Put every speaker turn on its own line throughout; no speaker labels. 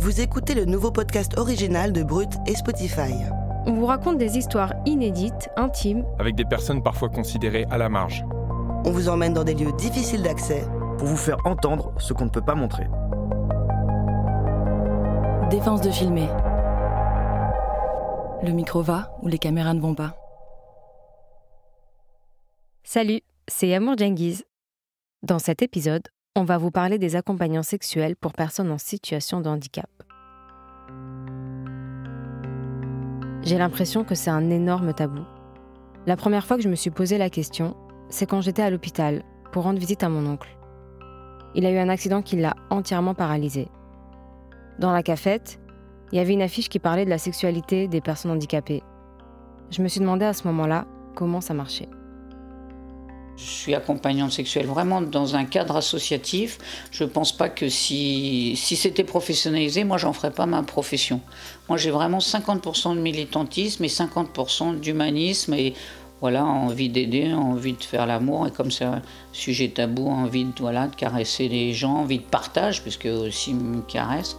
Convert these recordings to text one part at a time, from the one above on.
Vous écoutez le nouveau podcast original de Brut et Spotify.
On vous raconte des histoires inédites, intimes,
avec des personnes parfois considérées à la marge.
On vous emmène dans des lieux difficiles d'accès
pour vous faire entendre ce qu'on ne peut pas montrer.
Défense de filmer. Le micro va ou les caméras ne vont pas.
Salut, c'est Amour Djengiz. Dans cet épisode, on va vous parler des accompagnants sexuels pour personnes en situation de handicap. J'ai l'impression que c'est un énorme tabou. La première fois que je me suis posé la question, c'est quand j'étais à l'hôpital pour rendre visite à mon oncle. Il a eu un accident qui l'a entièrement paralysé. Dans la cafette, il y avait une affiche qui parlait de la sexualité des personnes handicapées. Je me suis demandé à ce moment-là comment ça marchait.
Je suis accompagnante sexuelle vraiment dans un cadre associatif. Je ne pense pas que si, si c'était professionnalisé, moi, j'en ferais pas ma profession. Moi, j'ai vraiment 50% de militantisme et 50% d'humanisme et voilà, envie d'aider, envie de faire l'amour. Et comme c'est un sujet tabou, envie de, voilà, de caresser les gens, envie de partage, puisque aussi me caresse.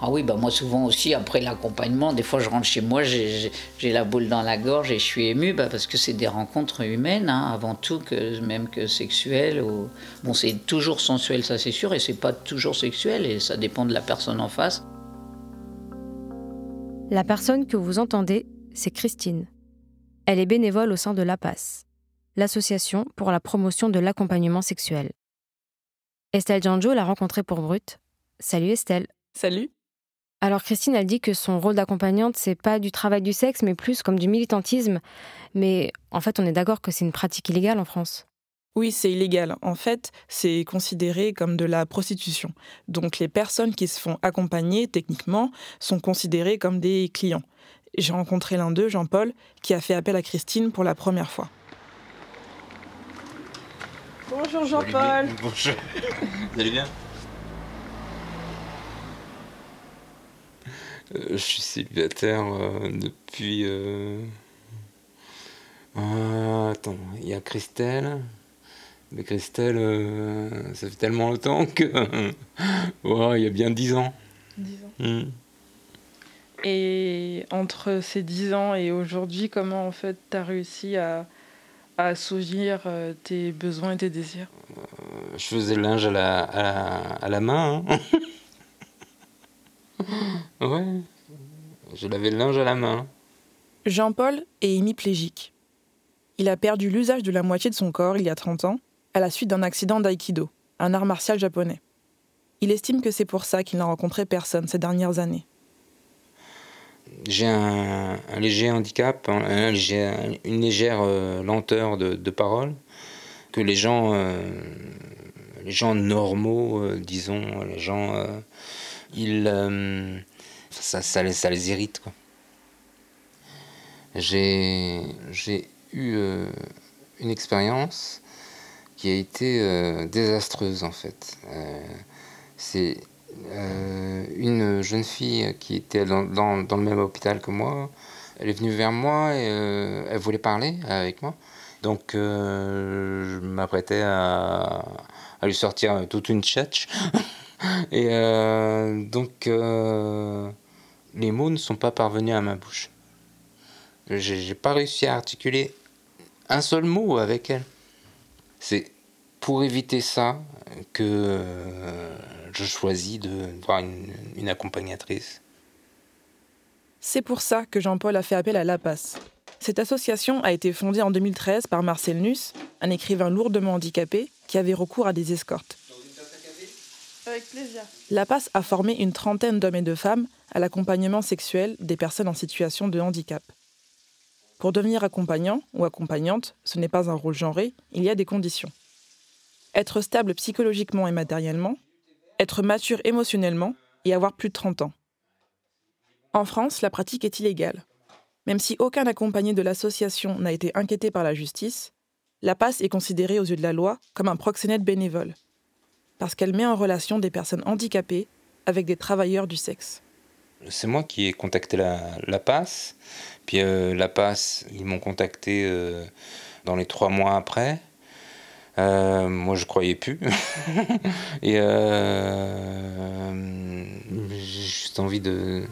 Ah oui, bah moi souvent aussi, après l'accompagnement, des fois je rentre chez moi, j'ai la boule dans la gorge et je suis émue bah, parce que c'est des rencontres humaines, hein, avant tout, que, même que sexuelles. Ou... Bon, c'est toujours sensuel, ça c'est sûr, et c'est pas toujours sexuel, et ça dépend de la personne en face.
La personne que vous entendez, c'est Christine. Elle est bénévole au sein de l'APAS, l'association pour la promotion de l'accompagnement sexuel. Estelle Janjo l'a rencontrée pour Brut. Salut Estelle.
Salut.
Alors Christine, elle dit que son rôle d'accompagnante, c'est pas du travail du sexe, mais plus comme du militantisme. Mais en fait, on est d'accord que c'est une pratique illégale en France.
Oui, c'est illégal. En fait, c'est considéré comme de la prostitution. Donc les personnes qui se font accompagner, techniquement, sont considérées comme des clients. J'ai rencontré l'un d'eux, Jean-Paul, qui a fait appel à Christine pour la première fois.
Bonjour Jean-Paul.
Bonjour. Vous allez bien? Je suis célibataire euh, depuis. Euh, attends, il y a Christelle. Mais Christelle, ça fait tellement longtemps que. il y a bien 10 ans.
10 ans. Hmm. Et entre ces 10 ans et aujourd'hui, comment en fait tu as réussi à, à assouvir tes besoins et tes désirs?
Je faisais le linge à la, à la, à la main. Hein. Ouais. Je lavais le linge à la main.
Jean-Paul est hémiplégique. Il a perdu l'usage de la moitié de son corps il y a 30 ans, à la suite d'un accident d'aïkido, un art martial japonais. Il estime que c'est pour ça qu'il n'a rencontré personne ces dernières années.
J'ai un, léger handicap, une légère euh, lenteur de, parole, que les gens, euh, les gens normaux, euh, disons, les gens ils, euh, ça, ça, les, ça, les, irrite. Quoi. J'ai, j'ai eu euh, une expérience qui a été euh, désastreuse en fait. c'est une jeune fille qui était dans, dans, dans, le même hôpital que moi. Elle est venue vers moi et elle voulait parler avec moi. Donc je m'apprêtais à, à, lui sortir toute une tchatch. Et euh, donc, euh, les mots ne sont pas parvenus à ma bouche. J'ai pas réussi à articuler un seul mot avec elle. C'est pour éviter ça que euh, je choisis de voir une, accompagnatrice.
C'est pour ça que Jean-Paul a fait appel à l'APAS. Cette association a été fondée en 2013 par Marcel Nuss, un écrivain lourdement handicapé qui avait recours à des escortes.
Avec plaisir.
La PAS a formé une trentaine d'hommes et de femmes à l'accompagnement sexuel des personnes en situation de handicap. Pour devenir accompagnant ou accompagnante, ce n'est pas un rôle genré, il y a des conditions. Être stable psychologiquement et matériellement, être mature émotionnellement et avoir plus de 30 ans. En France, la pratique est illégale. Même si aucun accompagné de l'association n'a été inquiété par la justice, la passe est considérée aux yeux de la loi comme un proxénète bénévole, parce qu'elle met en relation des personnes handicapées avec des travailleurs du sexe.
C'est moi qui ai contacté la, la passe, puis euh, la passe, ils m'ont contacté euh, dans les trois mois après. Euh, moi, je croyais plus. Et j'ai juste envie de,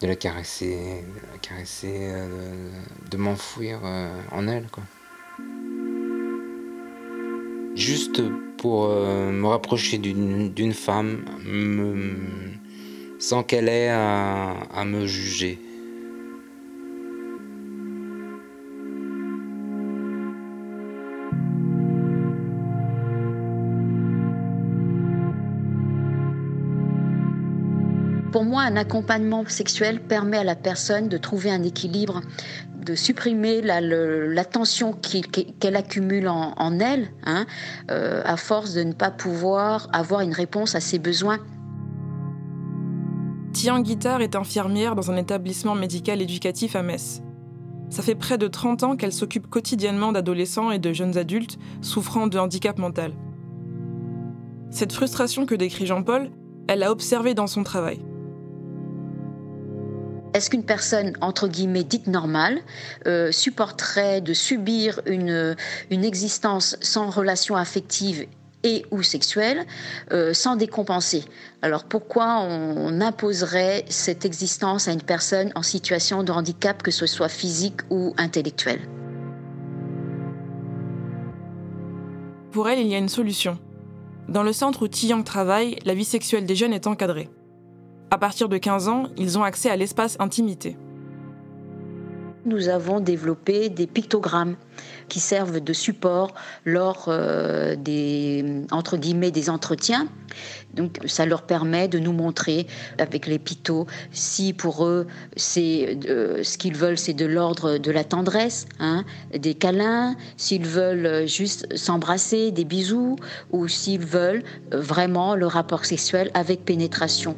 de la caresser, de m'enfouir en elle. Quoi. Juste pour me rapprocher d'une femme, me, sans qu'elle ait à me juger.
Pour moi, un accompagnement sexuel permet à la personne de trouver un équilibre, de supprimer la, tension qu'elle accumule en, elle, hein, euh, à force de ne pas pouvoir avoir une réponse à ses besoins.
Tian Guitard est infirmière dans un établissement médical éducatif à Metz. Ça fait près de 30 ans qu'elle s'occupe quotidiennement d'adolescents et de jeunes adultes souffrant de handicap mental. Cette frustration que décrit Jean-Paul, elle l'a observée dans son travail.
Est-ce qu'une personne, entre guillemets, dite normale, euh, supporterait de subir une, existence sans relation affective et ou sexuelle, euh, sans décompenser? Alors pourquoi on, on imposerait cette existence à une personne en situation de handicap, que ce soit physique ou intellectuel
Pour elle, il y a une solution. Dans le centre où Tiang travaille, la vie sexuelle des jeunes est encadrée. À partir de 15 ans, ils ont accès à l'espace intimité.
Nous avons développé des pictogrammes qui servent de support lors euh, des entre guillemets des entretiens. Donc ça leur permet de nous montrer avec les pictos si pour eux c'est euh, ce qu'ils veulent c'est de l'ordre de la tendresse, hein, des câlins, s'ils veulent juste s'embrasser, des bisous ou s'ils veulent vraiment le rapport sexuel avec pénétration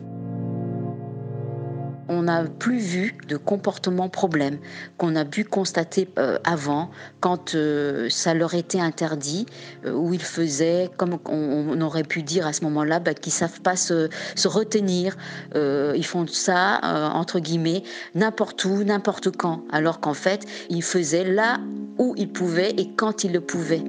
on n'a plus vu de comportement problème qu'on a pu constater euh, avant quand euh, ça leur était interdit, euh, où ils faisaient, comme on, aurait pu dire à ce moment-là, bah, qu'ils savent pas se, retenir. Ils font ça, entre guillemets, n'importe où, n'importe quand, alors qu'en fait, ils faisaient là où ils pouvaient et quand ils le pouvaient.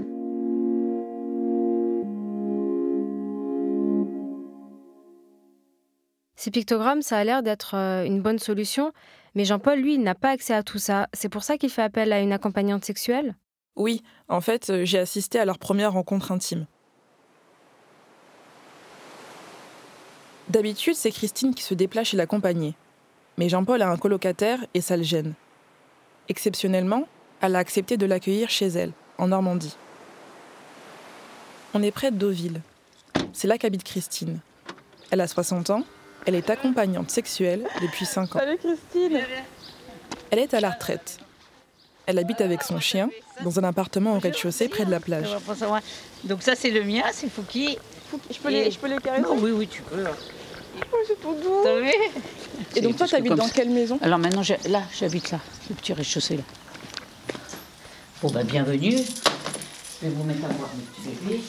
Ces pictogrammes, ça a l'air d'être euh, une bonne solution, mais Jean-Paul, lui, n'a pas accès à tout ça. C'est pour ça qu'il fait appel à une accompagnante sexuelle?
Oui, en fait, euh, j'ai assisté à leur première rencontre intime. D'habitude, c'est Christine qui se déplace chez l'accompagnée. Mais Jean-Paul a un colocataire et ça le gêne. Exceptionnellement, elle a accepté de l'accueillir chez elle, en Normandie. On est près de Deauville. C'est là qu'habite Christine. Elle a 60 ans, elle est accompagnante sexuelle depuis 5 ans.
Salut Christine
Elle est à la retraite. Elle habite avec son chien dans un appartement au rez-de-chaussée près de la plage.
Donc ça c'est le mien, c'est Fouki.
Je peux les, je peux les caresser
Non, oui, oui, tu peux.
Oh, c'est tout doux
T'as vu
Et donc toi, t'habites dans
ça.
quelle maison?
Alors maintenant, là, j'habite là, le petit rez-de-chaussée là. Bon bah bienvenue. Je vais vous mettre à boire mes petits bébés.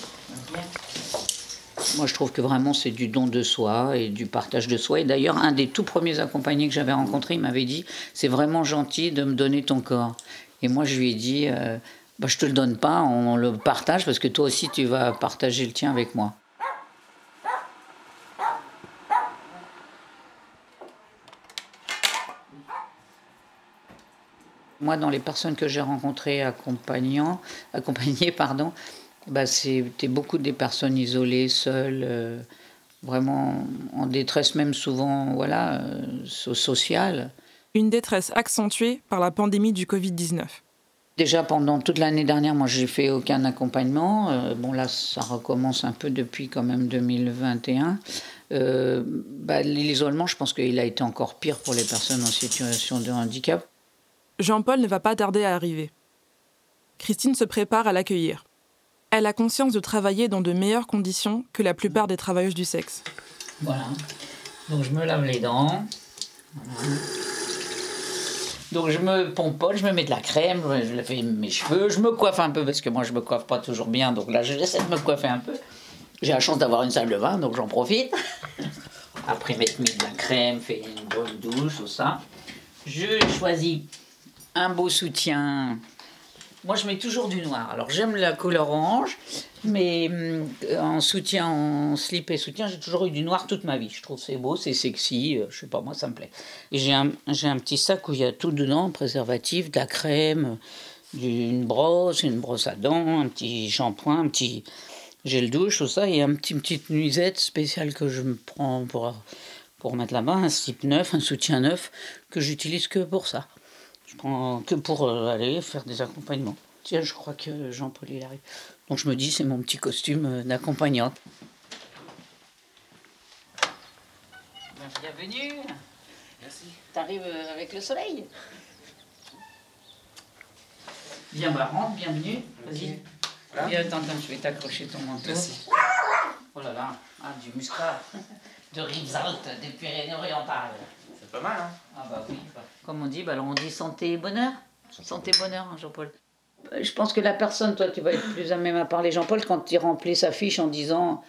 Moi, je trouve que vraiment c'est du don de soi et du partage de soi. Et d'ailleurs, un des tout premiers accompagnés que j'avais rencontré, il m'avait dit c'est vraiment gentil de me donner ton corps. Et moi, je lui ai dit euh, bah, je te le donne pas, on le partage parce que toi aussi, tu vas partager le tien avec moi. Moi, dans les personnes que j'ai rencontrées accompagnant, accompagnées, pardon, bah, c'était beaucoup des personnes isolées, seules, euh, vraiment en détresse, même souvent, voilà, euh, so- sociale.
Une détresse accentuée par la pandémie du Covid-19.
Déjà pendant toute l'année dernière, moi, j'ai fait aucun accompagnement. Euh, bon, là, ça recommence un peu depuis quand même 2021. Euh, bah, L'isolement, je pense qu'il a été encore pire pour les personnes en situation de handicap.
Jean-Paul ne va pas tarder à arriver. Christine se prépare à l'accueillir. Elle a conscience de travailler dans de meilleures conditions que la plupart des travailleuses du sexe.
Voilà. Donc je me lave les dents. Donc je me pomponne, je me mets de la crème, je fais mes cheveux, je me coiffe un peu parce que moi je me coiffe pas toujours bien, donc là j'essaie de me coiffer un peu. J'ai la chance d'avoir une salle de bain, donc j'en profite. Après m'être mis de la crème, fait une bonne douche, tout ça. Je choisis un beau soutien. Moi je mets toujours du noir. Alors j'aime la couleur orange, mais hum, en soutien, en slip et soutien, j'ai toujours eu du noir toute ma vie. Je trouve c'est beau, c'est sexy, euh, je sais pas, moi ça me plaît. J'ai un, un petit sac où il y a tout dedans, préservatif, de la crème, une brosse, une brosse à dents, un petit shampoing, un petit gel douche, tout ça, et un petit, petite nuisette spéciale que je me prends pour, pour mettre là-bas, un slip neuf, un soutien neuf, que j'utilise que pour ça. Je prends que pour euh, aller faire des accompagnements. Tiens, je crois que Jean-Paul il arrive. Donc je me dis, c'est mon petit costume euh, d'accompagnante. Bienvenue. Merci. T'arrives euh, avec le soleil? Viens, bah rentre, bienvenue. Vas-y. Viens, attends, attends, je vais t'accrocher ton manteau. Merci. Oh là là, ah, du muscat. De Rivesaltes, des Pyrénées-Orientales.
C'est pas mal, hein
Ah bah oui. bah, Comme on dit, bah alors on dit santé et bonheur. Santé et bonheur, hein, Jean-Paul. Euh, Je pense que la personne, toi, tu vas être plus à même à parler, Jean-Paul, quand il remplit sa fiche en disant,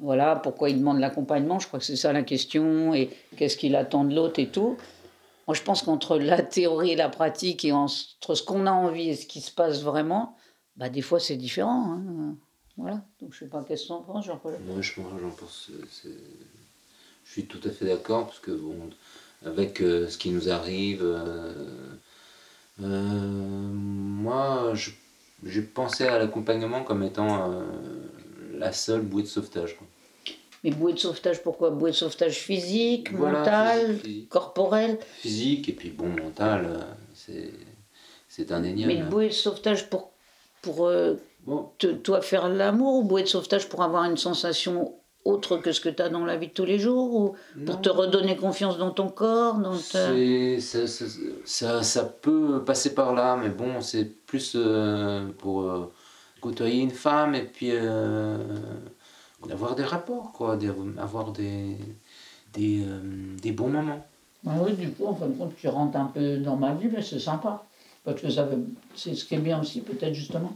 voilà, pourquoi il demande l'accompagnement, je crois que c'est ça la question, et qu'est-ce qu'il attend de l'autre et tout. Moi, je pense qu'entre la théorie et la pratique, et entre ce qu'on a envie et ce qui se passe vraiment, bah des fois c'est différent. hein. Voilà, donc je sais pas qu'est-ce que t'en penses, Jean-Paul?
Moi, je, moi, j'en pense. euh, c'est- Je suis tout à fait d'accord parce que bon, avec euh, ce qui nous arrive, euh, euh, moi, je- j'ai pensé à l'accompagnement comme étant la seule bouée de sauvetage. quoi.
Mais bouée de sauvetage, pourquoi? Bouée de sauvetage physique,
Voilà,
mental,
physique, physique.
corporel
Physique et puis bon mental, c'est indéniable.
Mais bouée de sauvetage pour, pour euh,
Bon,
te- toi faire l'amour ou bouée de sauvetage pour avoir une sensation autre que ce que tu as dans la vie de tous les jours ou pour
non.
te redonner confiance dans ton corps dans ta-
C'est- ça, ça, ça, ça peut passer par là, mais bon, c'est plus euh, pour euh, côtoyer une femme et puis euh, avoir des rapports, quoi, des- avoir des, des, euh, des bons moments.
Ah oui, du coup, en fin de compte, tu rentres un peu dans ma vie, mais c'est sympa. Parce que c'est ce qui est bien aussi, peut-être justement.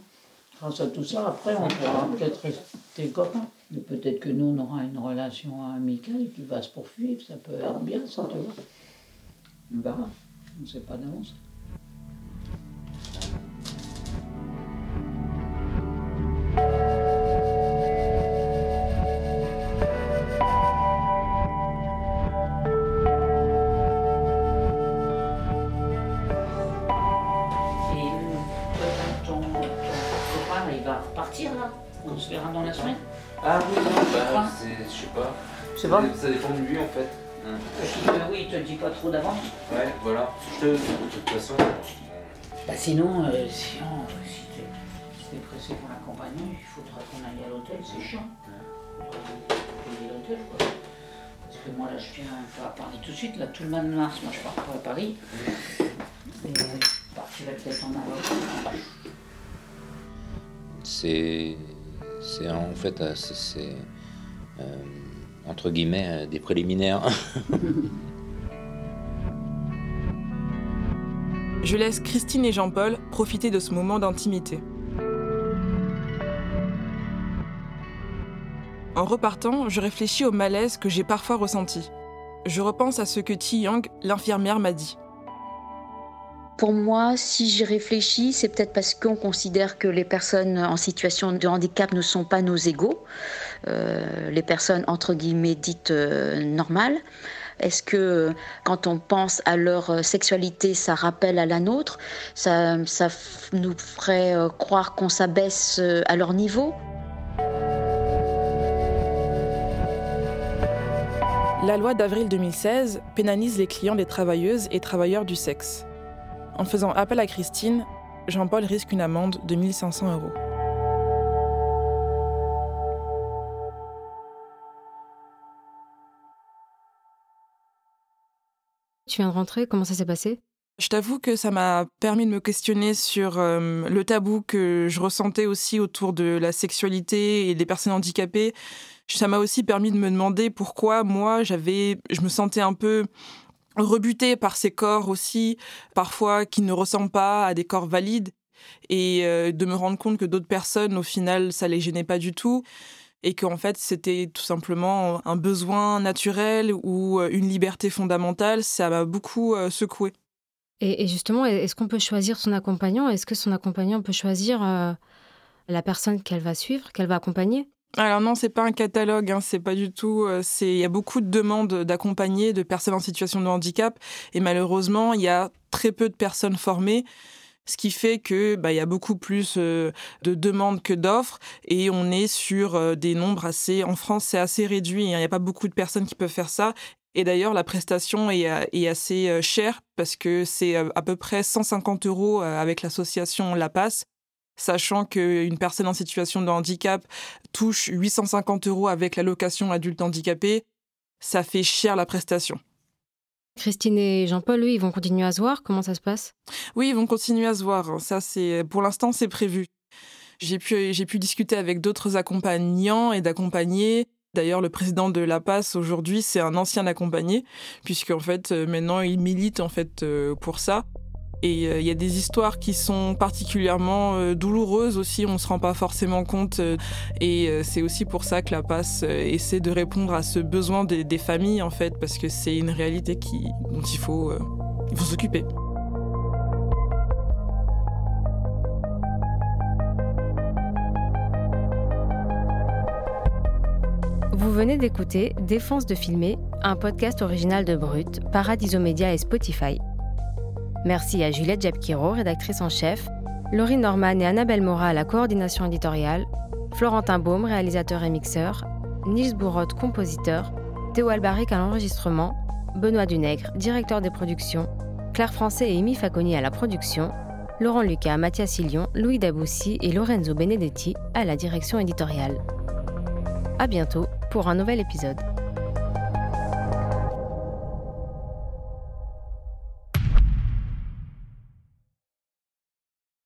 Grâce à tout ça, après, on pourra peut-être rester copains. Mais peut-être que nous, on aura une relation amicale qui va se poursuivre. Ça peut être bien, ça, tu vois. On. On ne sait pas d'avance. On se verra dans la semaine
Ah oui,
Quoi
bah, c'est, je sais pas.
C'est bon
Ça dépend de lui en fait.
Euh, Oui, il te dit pas trop d'avance.
Ouais, voilà. Je te, de toute façon.
Bah sinon, euh, sinon euh, si t'es si pressé pour l'accompagnement, il faudra qu'on aille à l'hôtel, c'est chiant. Payer l'hôtel quoi. Parce que moi là je viens pas à Paris tout de suite, là tout le mois de mars, moi je pars pas à Paris. Et euh, je partirai peut-être en Maroc.
C'est, c'est en fait, euh, c'est, euh, entre guillemets euh, des préliminaires.
Je laisse Christine et Jean-Paul profiter de ce moment d'intimité. En repartant, je réfléchis au malaise que j'ai parfois ressenti. Je repense à ce que Ti Yang, l'infirmière, m'a dit.
Pour moi, si j'y réfléchis, c'est peut-être parce qu'on considère que les personnes en situation de handicap ne sont pas nos égaux, euh, les personnes entre guillemets dites euh, normales. Est-ce que quand on pense à leur sexualité, ça rappelle à la nôtre? Ça, ça nous ferait euh, croire qu'on s'abaisse à leur niveau?
La loi d'avril 2016 pénalise les clients des travailleuses et travailleurs du sexe. En faisant appel à Christine, Jean-Paul risque une amende de 1500 euros.
Tu viens de rentrer, comment ça s'est passé?
Je t'avoue que ça m'a permis de me questionner sur euh, le tabou que je ressentais aussi autour de la sexualité et des personnes handicapées. Ça m'a aussi permis de me demander pourquoi moi j'avais, je me sentais un peu rebutée par ces corps aussi, parfois qui ne ressemblent pas à des corps valides, et euh, de me rendre compte que d'autres personnes, au final, ça les gênait pas du tout, et qu'en fait, c'était tout simplement un besoin naturel ou euh, une liberté fondamentale, ça m'a beaucoup euh, secoué.
Et, justement, est-ce qu'on peut choisir son accompagnant? Est-ce que son accompagnant peut choisir la personne qu'elle va suivre, qu'elle va accompagner?
Alors non, c'est pas un catalogue, hein, c'est pas du tout. Euh, c'est il y a beaucoup de demandes d'accompagner de personnes en situation de handicap et malheureusement il y a très peu de personnes formées. Ce qui fait que bah, il y a beaucoup plus euh, de demandes que d'offres et on est sur euh, des nombres assez. En France, c'est assez réduit. Hein. Il n'y a pas beaucoup de personnes qui peuvent faire ça. Et d'ailleurs, la prestation est, est assez chère parce que c'est à peu près 150 euros avec l'association La Passe sachant qu'une personne en situation de handicap touche 850 euros avec l'allocation adulte handicapé, ça fait cher la prestation.
Christine et Jean-Paul, eux, ils vont continuer à se voir? Comment ça se passe?
Oui, ils vont continuer à se voir. Ça, c'est pour l'instant, c'est prévu. J'ai pu, j'ai pu discuter avec d'autres accompagnants et d'accompagnés. D'ailleurs, le président de La Passe aujourd'hui, c'est un ancien accompagné, puisque en fait, euh, maintenant, il milite en fait euh, pour ça. Et euh, il y a des histoires qui sont particulièrement euh, douloureuses aussi, on ne se rend pas forcément compte. Euh, et c'est aussi pour ça que la passe essaie de répondre à ce besoin des, familles, en fait, parce que c'est une réalité dont il faut, s'occuper.
Vous venez d'écouter Défense de filmer, un podcast original de Brut, Paradiso Media et Spotify. Merci à Juliette Jabkiro, rédactrice en chef, Laurie Norman et Annabelle Mora à la coordination éditoriale, Florentin Baume, réalisateur et mixeur, Nils Bourrotte, compositeur, Théo Albaric à l'enregistrement, Benoît Dunègre, directeur des productions, Claire Français et Amy Faconi à la production, Laurent Lucas, Mathias Silion, Louis Daboussi et Lorenzo Benedetti à la direction éditoriale. À bientôt pour un nouvel épisode.